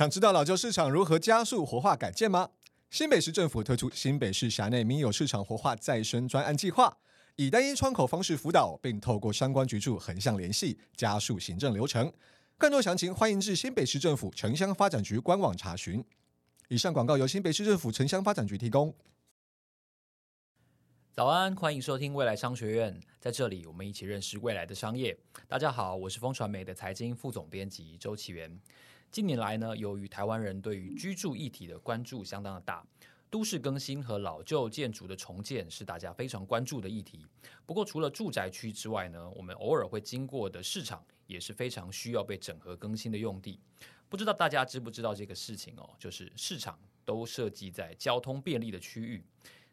想知道老旧市场如何加速活化改建吗？新北市政府推出新北市辖内民有市场活化再生专案计划，以单一窗口方式辅导，并透过相关局处横向联系，加速行政流程。更多详情，欢迎至新北市政府城乡发展局官网查询。以上广告由新北市政府城乡发展局提供。早安，欢迎收听未来商学院，在这里我们一起认识未来的商业。大家好，我是风传媒的财经副总编辑周岐原。近年来呢，由于台湾人对于居住议题的关注相当的大，都市更新和老旧建筑的重建是大家非常关注的议题。不过，除了住宅区之外呢，我们偶尔会经过的市场也是非常需要被整合更新的用地。不知道大家知不知道这个事情哦？就是市场都设计在交通便利的区域。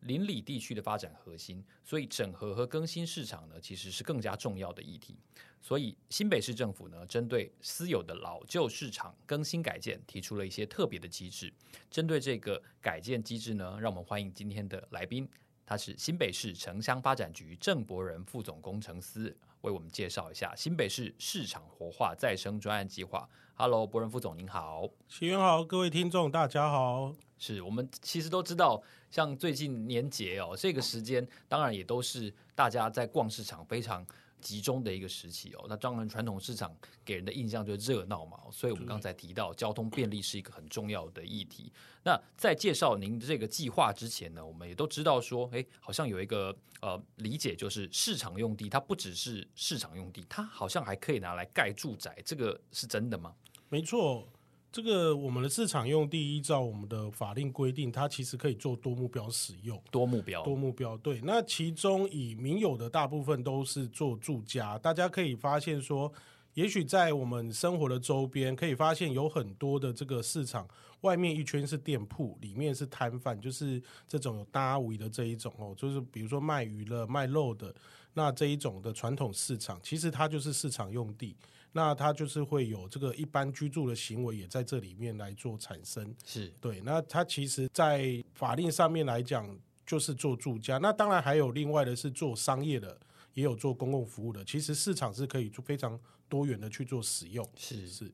邻里地区的发展核心，所以整合和更新市场呢，其实是更加重要的议题。所以新北市政府呢，针对私有的老旧市场更新改建，提出了一些特别的机制。针对这个改建机制呢，让我们欢迎今天的来宾，他是新北市城乡发展局郑伯仁副总工程师，为我们介绍一下新北市市场活化再生专案计划。Hello，伯仁副总您好，岐原好，各位听众大家好。是我们其实都知道，像最近年节哦，这个时间当然也都是大家在逛市场非常集中的一个时期哦。那当然，传统市场给人的印象就是热闹嘛，所以我们刚才提到交通便利是一个很重要的议题。那在介绍您这个计划之前呢，我们也都知道说，哎，好像有一个呃理解，就是市场用地它不只是市场用地，它好像还可以拿来盖住宅，这个是真的吗？没错。这个我们的市场用地依照我们的法令规定，它其实可以做多目标使用。多目标，多目标，对。那其中以民有的大部分都是做住家，大家可以发现说，也许在我们生活的周边，可以发现有很多的这个市场，外面一圈是店铺，里面是摊贩，就是这种有搭围的这一种哦，就是比如说卖鱼了、卖肉的，那这一种的传统市场，其实它就是市场用地。那它就是会有这个一般居住的行为也在这里面来做产生，是对。那它其实，在法令上面来讲，就是做住家。那当然还有另外的是做商业的，也有做公共服务的。其实市场是可以做非常多元的去做使用。是是。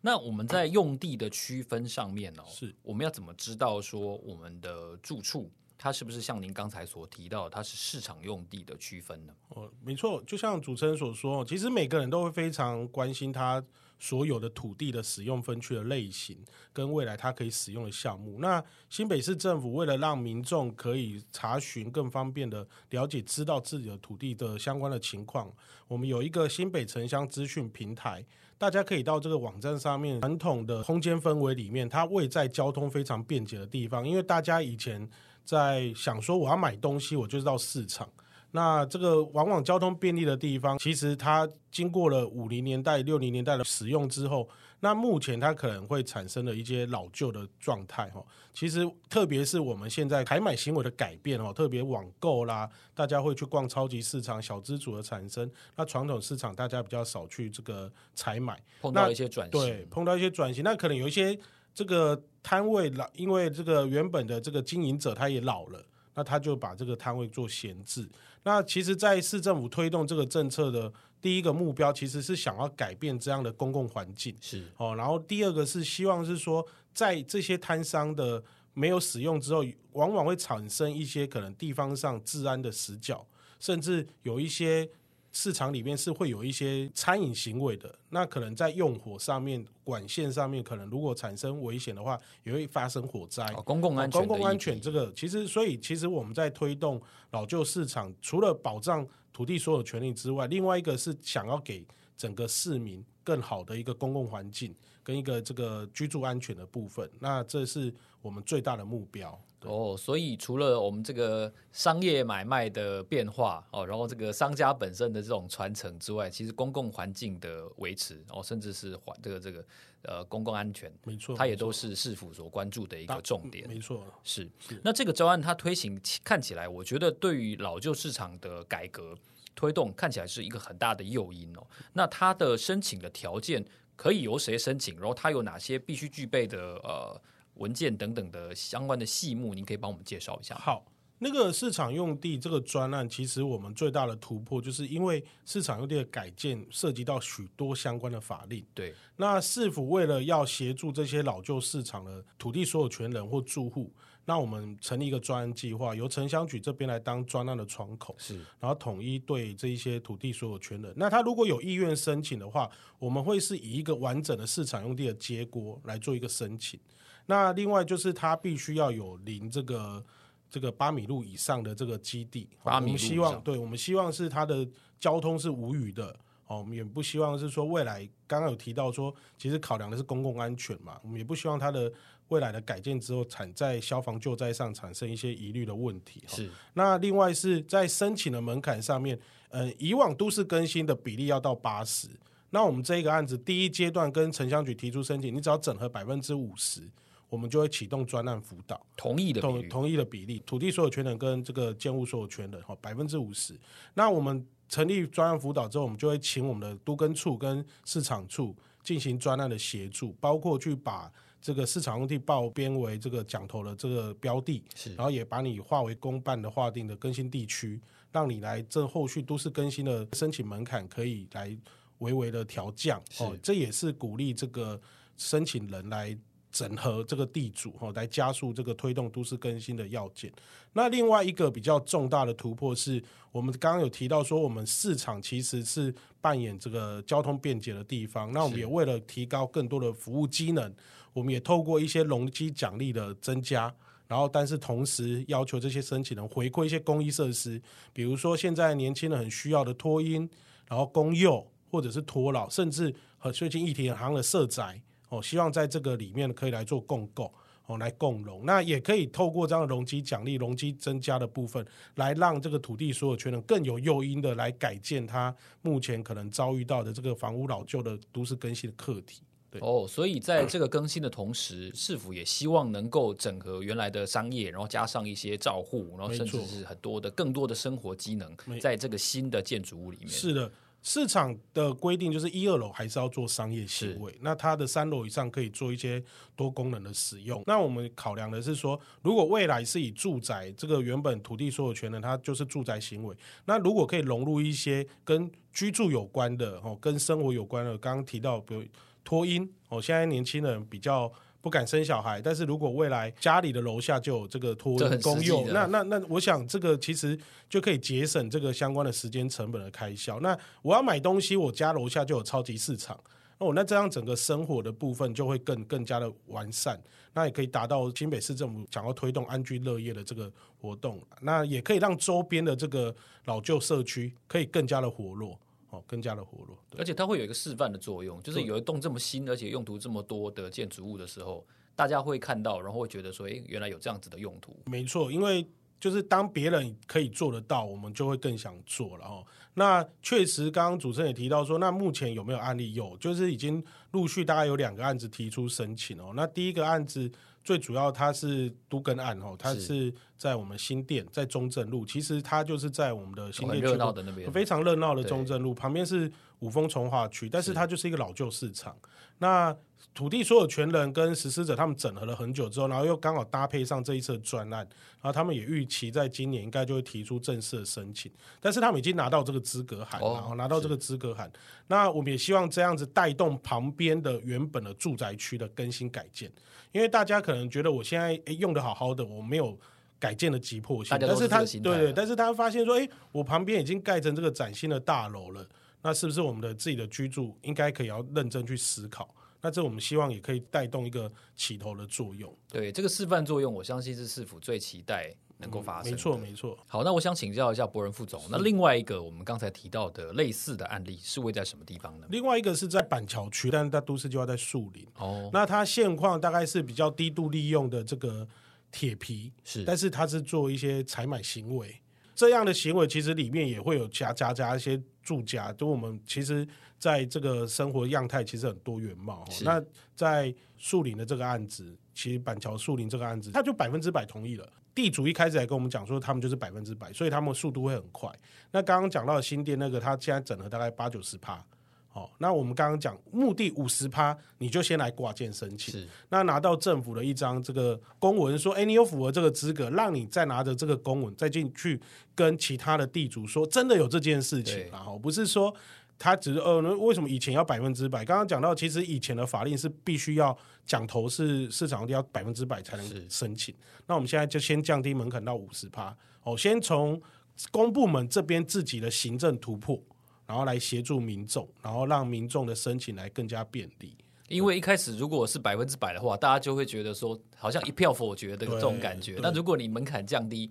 那我们在用地的区分上面哦，是我们要怎么知道说我们的住处？它是不是像您刚才所提到，它是市场用地的区分呢？哦，没错，就像主持人所说，其实每个人都会非常关心他所有的土地的使用分区的类型，跟未来它可以使用的项目。那新北市政府为了让民众可以查询更方便的了解、知道自己的土地的相关的情况，我们有一个新北城乡资讯平台，大家可以到这个网站上面。传统的空间氛围里面，它位在交通非常便捷的地方，因为大家以前。在想说我要买东西，我就是到市场。那这个往往交通便利的地方，其实它经过了五零年代、六零年代的使用之后，那目前它可能会产生了一些老旧的状态哈。其实特别是我们现在采买行为的改变哦，特别网购啦，大家会去逛超级市场、小资主的产生。那传统市场大家比较少去这个采买，碰到一些转型，对，碰到一些转型，那可能有一些。这个摊位老，因为这个原本的这个经营者他也老了，那他就把这个摊位做闲置。那其实，在市政府推动这个政策的第一个目标，其实是想要改变这样的公共环境，是哦。然后第二个是希望是说，在这些摊商的没有使用之后，往往会产生一些可能地方上治安的死角，甚至有一些。市场里面是会有一些餐饮行为的，那可能在用火上面、管线上面，可能如果产生危险的话，也会发生火灾。哦，公共安全，公共安全这个其实，所以其实我们在推动老旧市场，除了保障土地所有权利之外，另外一个是想要给整个市民更好的一个公共环境跟一个这个居住安全的部分。那这是我们最大的目标。哦，所以除了我们这个商业买卖的变化哦，然后这个商家本身的这种传承之外，其实公共环境的维持哦，甚至是环这个这个呃公共安全，没错，它也都是市府所关注的一个重点。没错，是是。那这个招案它推行看起来，我觉得对于老旧市场的改革推动看起来是一个很大的诱因哦。那它的申请的条件可以由谁申请？然后它有哪些必须具备的呃？文件等等的相关的细目，您可以帮我们介绍一下。好，那个市场用地这个专案，其实我们最大的突破，就是因为市场用地的改建涉及到许多相关的法令。对，那市府为了要协助这些老旧市场的土地所有权人或住户，那我们成立一个专案计划，由城乡局这边来当专案的窗口，是，然后统一对这一些土地所有权人。那他如果有意愿申请的话，我们会是以一个完整的市场用地的结果来做一个申请。那另外就是它必须要有零这个。这个八米路以上的这个基地，八米路，我们希望，对，我们希望是它的交通是无虞的哦，我们也不希望是说未来刚刚有提到说，其实考量的是公共安全嘛，我们也不希望它的未来的改建之后产在消防救灾上产生一些疑虑的问题。是，那另外是在申请的门槛上面，呃，以往都市更新的比例要到八十，那我们这一个案子第一阶段跟城乡局提出申请，你只要整合百分之五十。我们就会启动专案辅导，同意的同同意的比例，土地所有权人跟这个建物所有权人哈，百分之五十。那我们成立专案辅导之后，我们就会请我们的都更处跟市场处进行专案的协助，包括去把这个市场用地报编为这个讲投的这个标的，是，然后也把你划为公办的划定的更新地区，让你来这后续都市更新的申请门槛可以来微微的调降，哦，这也是鼓励这个申请人来。整合这个地主哈，来加速这个推动都市更新的要件。那另外一个比较重大的突破是，我们刚刚有提到说，我们市场其实是扮演这个交通便捷的地方。那我们也为了提高更多的服务机能，我们也透过一些容积奖励的增加，然后但是同时要求这些申请人回馈一些公益设施，比如说现在年轻人很需要的托婴，然后公幼或者是托老，甚至和最近议题很夯的社宅。哦，希望在这个里面可以来做共构，哦，来共融，那也可以透过这样的容积奖励、容积增加的部分，来让这个土地所有权人更有诱因的来改建他目前可能遭遇到的这个房屋老旧的都市更新的课题。对哦，所以在这个更新的同时，市府也希望能够整合原来的商业，然后加上一些照护，然后甚至是很多的更多的生活机能，在这个新的建筑物里面。是的。市场的规定就是一二楼还是要做商业行为，那它的三楼以上可以做一些多功能的使用。那我们考量的是说，如果未来是以住宅这个原本土地所有权人，它就是住宅行为。那如果可以融入一些跟居住有关的哦，跟生活有关的，刚刚提到比如托婴哦，现在年轻人比较。不敢生小孩，但是如果未来家里的楼下就有这个托婴公用，那那那，我想这个其实就可以节省这个相关的时间成本的开销。那我要买东西，我家楼下就有超级市场，哦，那这样整个生活的部分就会更更加的完善，那也可以达到新北市政府想要推动安居乐业的这个活动，那也可以让周边的这个老旧社区可以更加的活络。哦，更加的活络，而且它会有一个示范的作用，就是有一栋这么新而且用途这么多的建筑物的时候，大家会看到，然后会觉得说，哎，原来有这样子的用途。没错，因为就是当别人可以做得到，我们就会更想做了哦。那确实，刚刚主持人也提到说，那目前有没有案例？有，就是已经陆续大概有两个案子提出申请哦。那第一个案子。最主要它是都更案哦，它是在我们新店，在中正路，其实它就是在我们的新店区非常热闹的中正路旁边是五峰从化区，但是它就是一个老旧市场。那土地所有权人跟实施者他们整合了很久之后，然后又刚好搭配上这一次的专案，然后他们也预期在今年应该就会提出正式的申请，但是他们已经拿到这个资格函，然后拿到这个资格函，那我们也希望这样子带动旁边的原本的住宅区的更新改建，因为大家可能觉得我现在诶用的好好的，我没有改建的急迫性，但是他对对，但是他发现说，诶，我旁边已经盖成这个崭新的大楼了，那是不是我们的自己的居住应该可以要认真去思考？那这我们希望也可以带动一个起头的作用。对，这个示范作用，我相信是市府最期待能够发生没错，没错。好，那我想请教一下博仁副总，那另外一个我们刚才提到的类似的案例是位在什么地方呢？另外一个是在板桥区，但是在都市计划在树林。哦，那它现况大概是比较低度利用的这个铁皮，是，但是它是做一些采买行为。这样的行为其实里面也会有加加加一些住家，就我们其实在这个生活样态其实很多元貌。那在树林的这个案子，其实板桥树林这个案子，他就百分之百同意了。地主一开始还跟我们讲说，他们就是百分之百，所以他们速度会很快。那刚刚讲到的新店那个，他现在整合大概八九十趴，哦，那我们刚刚讲目的五十趴，你就先来挂件申请。是，那拿到政府的一张这个公文，说，哎，你有符合这个资格，让你再拿着这个公文再进去跟其他的地主说，真的有这件事情，然后不是说他只是呃，那为什么以前要百分之百？刚刚讲到，其实以前的法令是必须要讲头是市场要百分之百才能申请。那我们现在就先降低门槛到五十趴，哦，先从公部门这边自己的行政突破。然后来协助民众，然后让民众的申请来更加便利。因为一开始如果是百分之百的话，大家就会觉得说好像一票否决的这种感觉。那如果你门槛降低，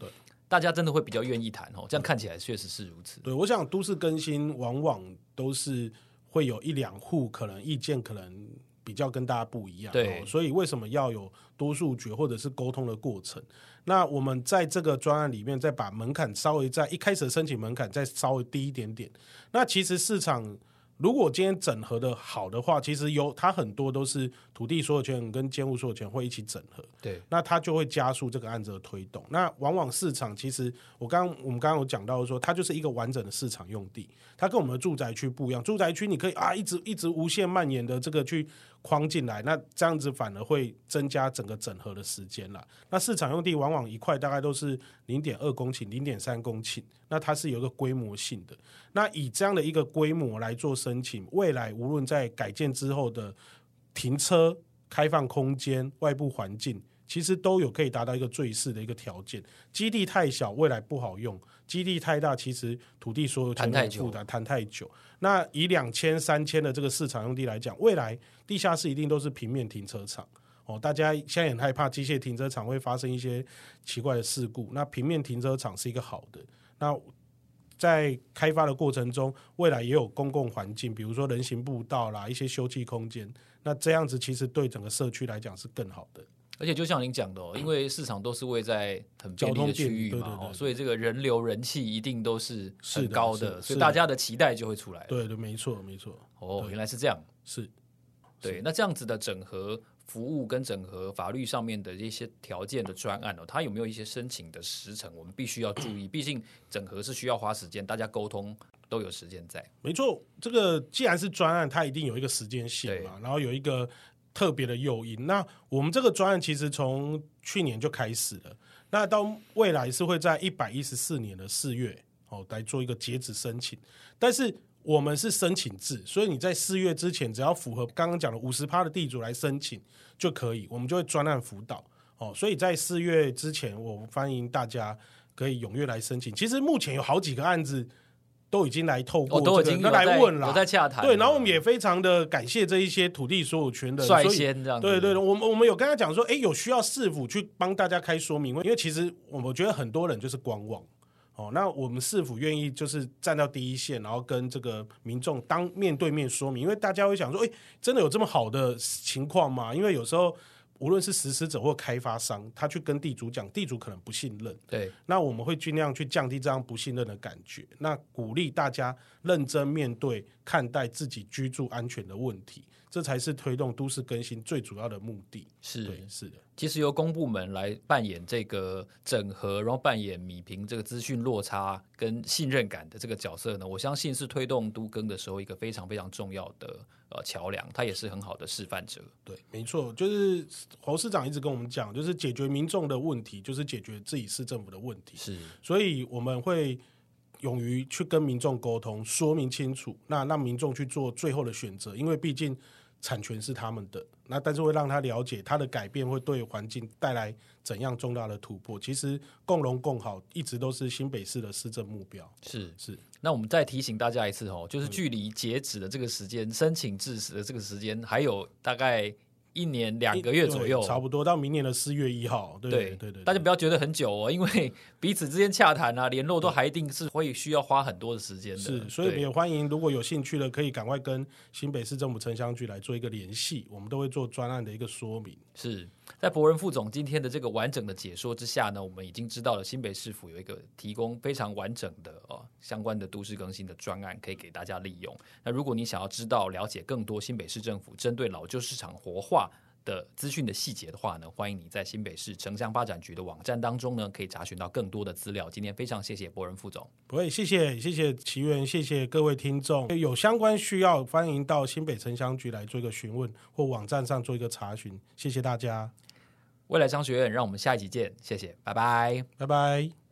大家真的会比较愿意谈哦。这样看起来确实是如此。对，我想都市更新往往都是会有一两户可能意见可能比较跟大家不一样。对，所以为什么要有多数决或者是沟通的过程？那我们在这个专案里面，再把门槛稍微在一开始的申请门槛再稍微低一点点。那其实市场。如果今天整合的好的话，其实有它很多都是土地所有权跟建物所有权会一起整合，对，那它就会加速这个案子的推动。那往往市场其实我刚我们刚刚有讲到说，它就是一个完整的市场用地，它跟我们的住宅区不一样。住宅区你可以啊一直一直无限蔓延的这个去框进来，那这样子反而会增加整个整合的时间了。那市场用地往往一块大概都是零点二公顷、零点三公顷，那它是有一个规模性的。那以这样的一个规模来做申请，未来无论在改建之后的停车、开放空间、外部环境，其实都有可以达到一个最适的一个条件。基地太小，未来不好用；基地太大，其实土地所有权太复杂，谈太久。那以两千、三千的这个市场用地来讲，未来地下室一定都是平面停车场哦。大家现在也很害怕机械停车场会发生一些奇怪的事故，那平面停车场是一个好的。那在开发的过程中，未来也有公共环境，比如说人行步道啦，一些休憩空间。那这样子其实对整个社区来讲是更好的。而且就像您讲的哦，因为市场都是位在很便利的区域嘛，哦，所以这个人流人气一定都是很高的，的所以大家的期待就会出来。对对，没错没错。哦，原来是这样。是。对，那这样子的整合。服务跟整合法律上面的一些条件的专案哦，它有没有一些申请的时程？我们必须要注意，毕竟整合是需要花时间，大家沟通都有时间在。没错，这个既然是专案，它一定有一个时间线嘛，然后有一个特别的诱因。那我们这个专案其实从去年就开始了，那到未来是会在一百一十四年的四月哦来做一个截止申请，但是。我们是申请制，所以你在四月之前，只要符合刚刚讲的五十趴的地主来申请就可以，我们就会专案辅导哦。所以在四月之前，我们欢迎大家可以踊跃来申请。其实目前有好几个案子都已经来透过、这个，都已经来问了，我在洽谈。对，然后我们也非常的感谢这一些土地所有权的率先这样。对对对，我们我们有跟他讲说，哎，有需要市府去帮大家开说明会，因为其实我觉得很多人就是观望。哦，那我们市府愿意就是站到第一线，然后跟这个民众当面对面说明？因为大家会想说，诶，真的有这么好的情况吗？因为有时候无论是实施者或开发商，他去跟地主讲，地主可能不信任。对，那我们会尽量去降低这样不信任的感觉，那鼓励大家认真面对看待自己居住安全的问题。这才是推动都市更新最主要的目的。是，对，是的。其实由公部门来扮演这个整合，然后扮演米平这个资讯落差跟信任感的这个角色呢，我相信是推动都更的时候一个非常非常重要的呃桥梁。它也是很好的示范者。对，没错，就是侯市长一直跟我们讲，就是解决民众的问题，就是解决自己市政府的问题。是，所以我们会勇于去跟民众沟通，说明清楚，那让民众去做最后的选择，因为毕竟。产权是他们的，那但是会让他了解他的改变会对环境带来怎样重大的突破。其实共荣共好一直都是新北市的市政目标。是是，那我们再提醒大家一次哦，就是距离截止的这个时间，申请致死的这个时间还有大概。一年两个月左右，差不多到明年的四月一号。对对对，大家不要觉得很久哦，因为彼此之间洽谈啊、联络都还一定是会需要花很多的时间的。是，所以也欢迎如果有兴趣的，可以赶快跟新北市政府城乡局来做一个联系，我们都会做专案的一个说明。是。在博仁副总今天的这个完整的解说之下呢，我们已经知道了新北市府有一个提供非常完整的哦相关的都市更新的专案，可以给大家利用。那如果你想要知道了解更多新北市政府针对老旧市场活化的资讯的细节的话呢，欢迎你在新北市城乡发展局的网站当中呢，可以查询到更多的资料。今天非常谢谢博仁副总，不会，谢谢谢谢奇缘，谢谢各位听众，有相关需要欢迎到新北城乡局来做一个询问，或网站上做一个查询。谢谢大家，未来商学院，让我们下一集见，谢谢，拜拜，拜拜。